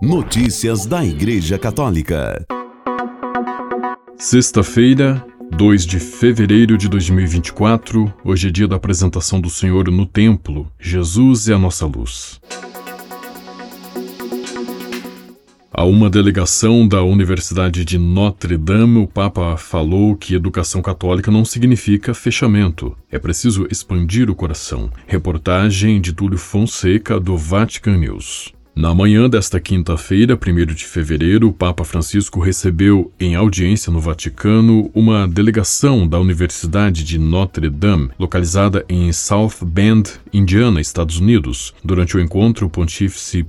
Notícias da Igreja Católica. Sexta-feira, 2 de fevereiro de 2024, hoje é dia da apresentação do Senhor no templo. Jesus é a nossa luz. A uma delegação da Universidade de Notre Dame, o Papa falou que educação católica não significa fechamento. É preciso expandir o coração. Reportagem de Túlio Fonseca, do Vatican News. Na manhã desta quinta-feira, 1 de fevereiro, o Papa Francisco recebeu, em audiência no Vaticano, uma delegação da Universidade de Notre Dame, localizada em South Bend, Indiana, Estados Unidos. Durante o encontro, o pontífice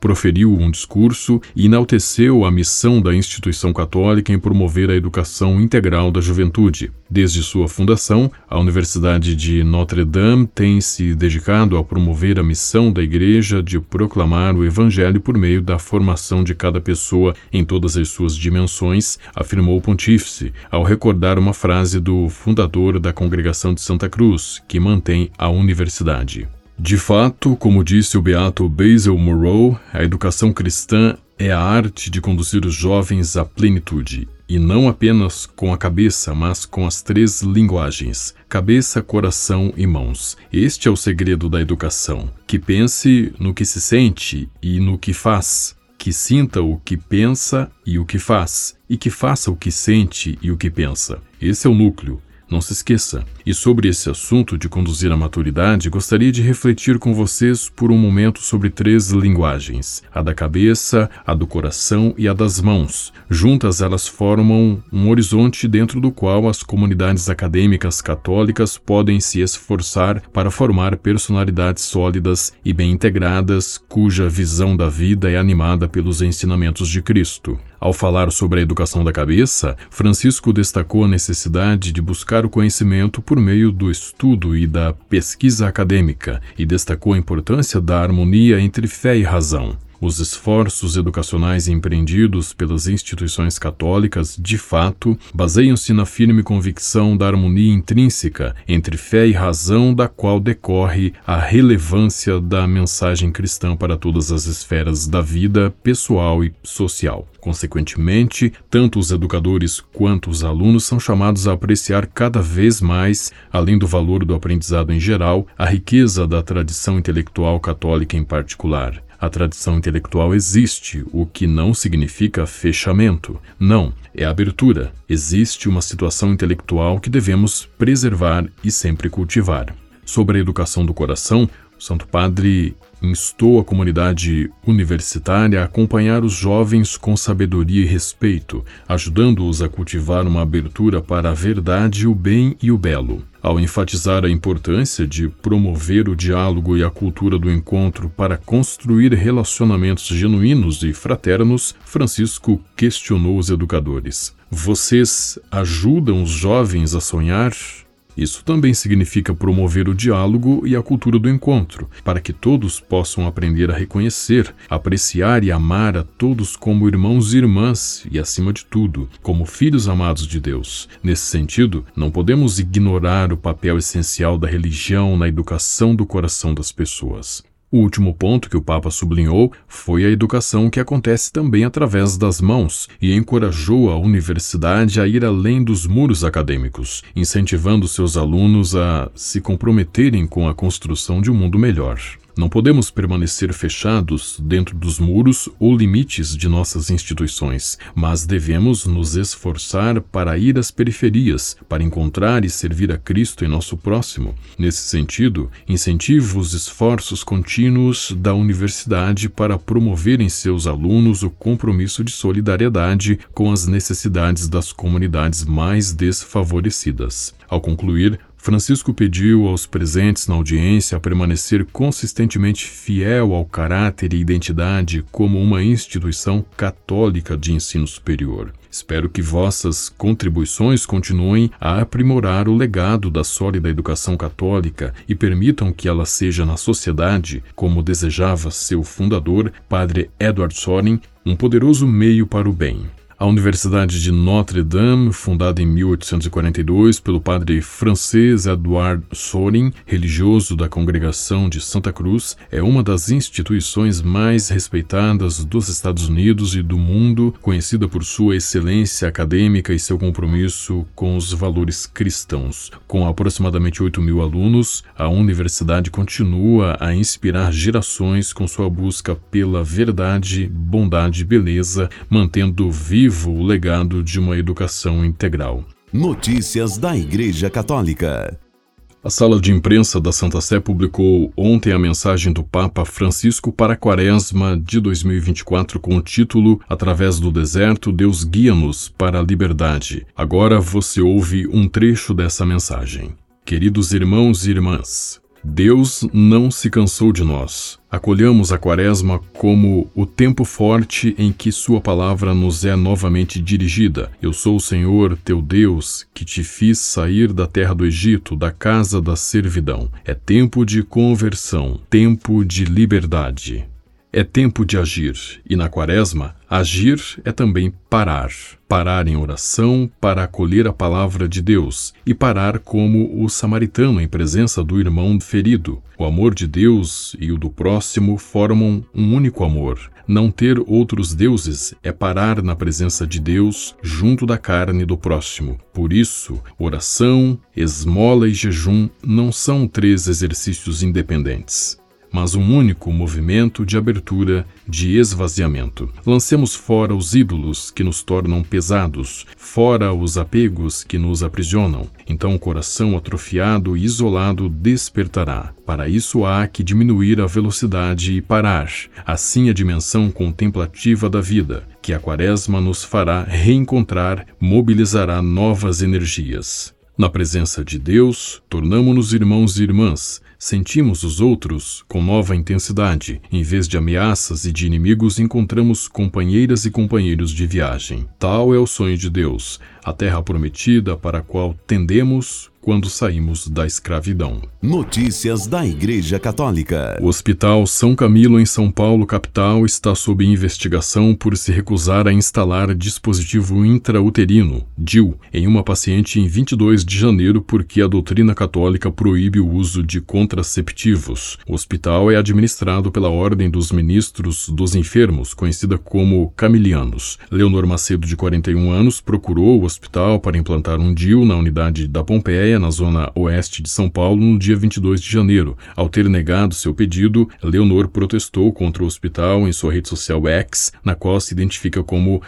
proferiu um discurso e enalteceu a missão da instituição católica em promover a educação integral da juventude. Desde sua fundação, a Universidade de Notre Dame tem se dedicado a promover a missão da Igreja de proclamar o Evangelho por meio da formação de cada pessoa em todas as suas dimensões, afirmou o pontífice, ao recordar uma frase do fundador da Congregação de Santa Cruz, que mantém a universidade. De fato, como disse o beato Basil Moreau, a educação cristã é a arte de conduzir os jovens à plenitude e não apenas com a cabeça, mas com as três linguagens: cabeça, coração e mãos. Este é o segredo da educação. Que pense no que se sente e no que faz. Que sinta o que pensa e o que faz, e que faça o que sente e o que pensa. Esse é o núcleo. Não se esqueça. E sobre esse assunto de conduzir a maturidade, gostaria de refletir com vocês por um momento sobre três linguagens: a da cabeça, a do coração e a das mãos. Juntas, elas formam um horizonte dentro do qual as comunidades acadêmicas católicas podem se esforçar para formar personalidades sólidas e bem integradas, cuja visão da vida é animada pelos ensinamentos de Cristo. Ao falar sobre a educação da cabeça, Francisco destacou a necessidade de buscar o conhecimento por meio do estudo e da pesquisa acadêmica e destacou a importância da harmonia entre fé e razão. Os esforços educacionais empreendidos pelas instituições católicas, de fato, baseiam-se na firme convicção da harmonia intrínseca entre fé e razão, da qual decorre a relevância da mensagem cristã para todas as esferas da vida pessoal e social. Consequentemente, tanto os educadores quanto os alunos são chamados a apreciar cada vez mais, além do valor do aprendizado em geral, a riqueza da tradição intelectual católica em particular. A tradição intelectual existe, o que não significa fechamento. Não, é abertura. Existe uma situação intelectual que devemos preservar e sempre cultivar. Sobre a educação do coração, o Santo Padre instou a comunidade universitária a acompanhar os jovens com sabedoria e respeito, ajudando-os a cultivar uma abertura para a verdade, o bem e o belo. Ao enfatizar a importância de promover o diálogo e a cultura do encontro para construir relacionamentos genuínos e fraternos, Francisco questionou os educadores: Vocês ajudam os jovens a sonhar? Isso também significa promover o diálogo e a cultura do encontro, para que todos possam aprender a reconhecer, apreciar e amar a todos como irmãos e irmãs e, acima de tudo, como filhos amados de Deus. Nesse sentido, não podemos ignorar o papel essencial da religião na educação do coração das pessoas. O último ponto que o Papa sublinhou foi a educação que acontece também através das mãos e encorajou a universidade a ir além dos muros acadêmicos, incentivando seus alunos a se comprometerem com a construção de um mundo melhor. Não podemos permanecer fechados dentro dos muros ou limites de nossas instituições, mas devemos nos esforçar para ir às periferias, para encontrar e servir a Cristo em nosso próximo. Nesse sentido, incentivo os esforços contínuos da universidade para promover em seus alunos o compromisso de solidariedade com as necessidades das comunidades mais desfavorecidas. Ao concluir, Francisco pediu aos presentes na audiência a permanecer consistentemente fiel ao caráter e identidade como uma instituição católica de ensino superior. Espero que vossas contribuições continuem a aprimorar o legado da sólida educação católica e permitam que ela seja na sociedade, como desejava seu fundador, Padre Edward Soren, um poderoso meio para o bem. A Universidade de Notre Dame, fundada em 1842 pelo padre francês Edouard Sorin, religioso da congregação de Santa Cruz, é uma das instituições mais respeitadas dos Estados Unidos e do mundo, conhecida por sua excelência acadêmica e seu compromisso com os valores cristãos. Com aproximadamente 8 mil alunos, a universidade continua a inspirar gerações com sua busca pela verdade, bondade e beleza, mantendo vivo vivo o legado de uma educação integral. Notícias da Igreja Católica. A sala de imprensa da Santa Sé publicou ontem a mensagem do Papa Francisco para a Quaresma de 2024 com o título Através do deserto, Deus guia-nos para a liberdade. Agora você ouve um trecho dessa mensagem. Queridos irmãos e irmãs, Deus não se cansou de nós. Acolhamos a Quaresma como o tempo forte em que Sua palavra nos é novamente dirigida. Eu sou o Senhor, teu Deus, que te fiz sair da terra do Egito, da casa da servidão. É tempo de conversão, tempo de liberdade. É tempo de agir, e na Quaresma, agir é também parar. Parar em oração para acolher a palavra de Deus e parar como o samaritano em presença do irmão ferido. O amor de Deus e o do próximo formam um único amor. Não ter outros deuses é parar na presença de Deus junto da carne do próximo. Por isso, oração, esmola e jejum não são três exercícios independentes mas um único movimento de abertura, de esvaziamento. Lancemos fora os ídolos que nos tornam pesados, fora os apegos que nos aprisionam. Então o coração atrofiado e isolado despertará. Para isso há que diminuir a velocidade e parar. Assim a dimensão contemplativa da vida, que a quaresma nos fará reencontrar, mobilizará novas energias. Na presença de Deus, tornamo-nos irmãos e irmãs, sentimos os outros com nova intensidade. Em vez de ameaças e de inimigos, encontramos companheiras e companheiros de viagem. Tal é o sonho de Deus, a terra prometida para a qual tendemos quando saímos da escravidão. Notícias da Igreja Católica. O Hospital São Camilo, em São Paulo, capital, está sob investigação por se recusar a instalar dispositivo intrauterino, DIU, em uma paciente em 22 de janeiro porque a doutrina católica proíbe o uso de contraceptivos. O hospital é administrado pela Ordem dos Ministros dos Enfermos, conhecida como Camilianos. Leonor Macedo, de 41 anos, procurou o hospital para implantar um DIU na unidade da Pompeia na zona oeste de São Paulo, no dia 22 de janeiro. Ao ter negado seu pedido, Leonor protestou contra o hospital em sua rede social X, na qual se identifica como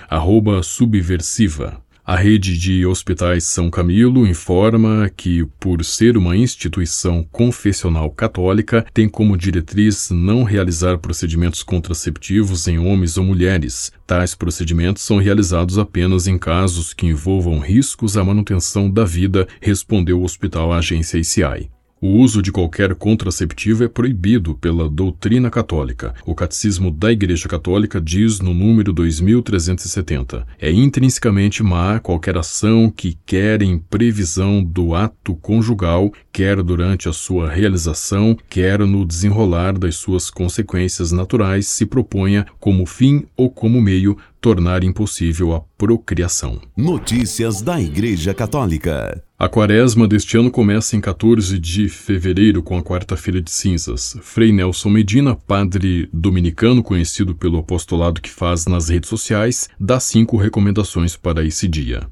subversiva. A rede de hospitais São Camilo informa que, por ser uma instituição confessional católica, tem como diretriz não realizar procedimentos contraceptivos em homens ou mulheres. Tais procedimentos são realizados apenas em casos que envolvam riscos à manutenção da vida, respondeu o hospital à agência ICI. O uso de qualquer contraceptivo é proibido pela doutrina católica. O Catecismo da Igreja Católica diz no número 2370: é intrinsecamente má qualquer ação que quer em previsão do ato conjugal, quer durante a sua realização, quer no desenrolar das suas consequências naturais, se proponha como fim ou como meio tornar impossível a procriação. Notícias da Igreja Católica. A quaresma deste ano começa em 14 de fevereiro com a quarta-feira de cinzas. Frei Nelson Medina, padre dominicano conhecido pelo apostolado que faz nas redes sociais, dá cinco recomendações para esse dia.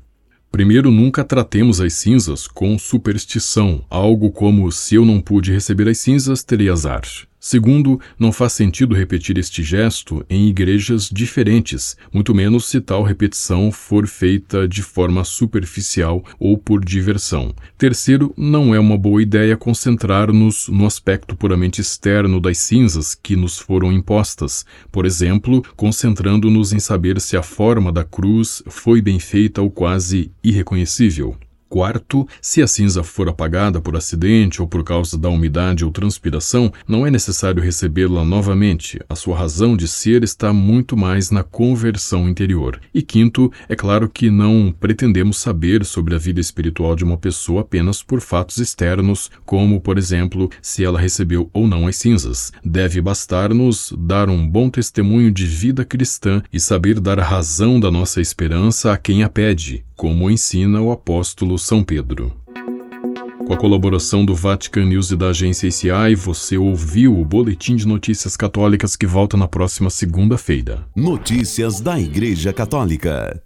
Primeiro, nunca tratemos as cinzas com superstição, algo como se eu não pude receber as cinzas, terei azar. Segundo, não faz sentido repetir este gesto em igrejas diferentes, muito menos se tal repetição for feita de forma superficial ou por diversão. Terceiro, não é uma boa ideia concentrar-nos no aspecto puramente externo das cinzas que nos foram impostas, por exemplo, concentrando-nos em saber se a forma da cruz foi bem feita ou quase irreconhecível. Quarto, se a cinza for apagada por acidente ou por causa da umidade ou transpiração, não é necessário recebê-la novamente. A sua razão de ser está muito mais na conversão interior. E quinto, é claro que não pretendemos saber sobre a vida espiritual de uma pessoa apenas por fatos externos, como, por exemplo, se ela recebeu ou não as cinzas. Deve bastar-nos dar um bom testemunho de vida cristã e saber dar a razão da nossa esperança a quem a pede, como ensina o apóstolo São Pedro. Com a colaboração do Vatican News e da agência ICI, você ouviu o Boletim de Notícias Católicas que volta na próxima segunda-feira. Notícias da Igreja Católica.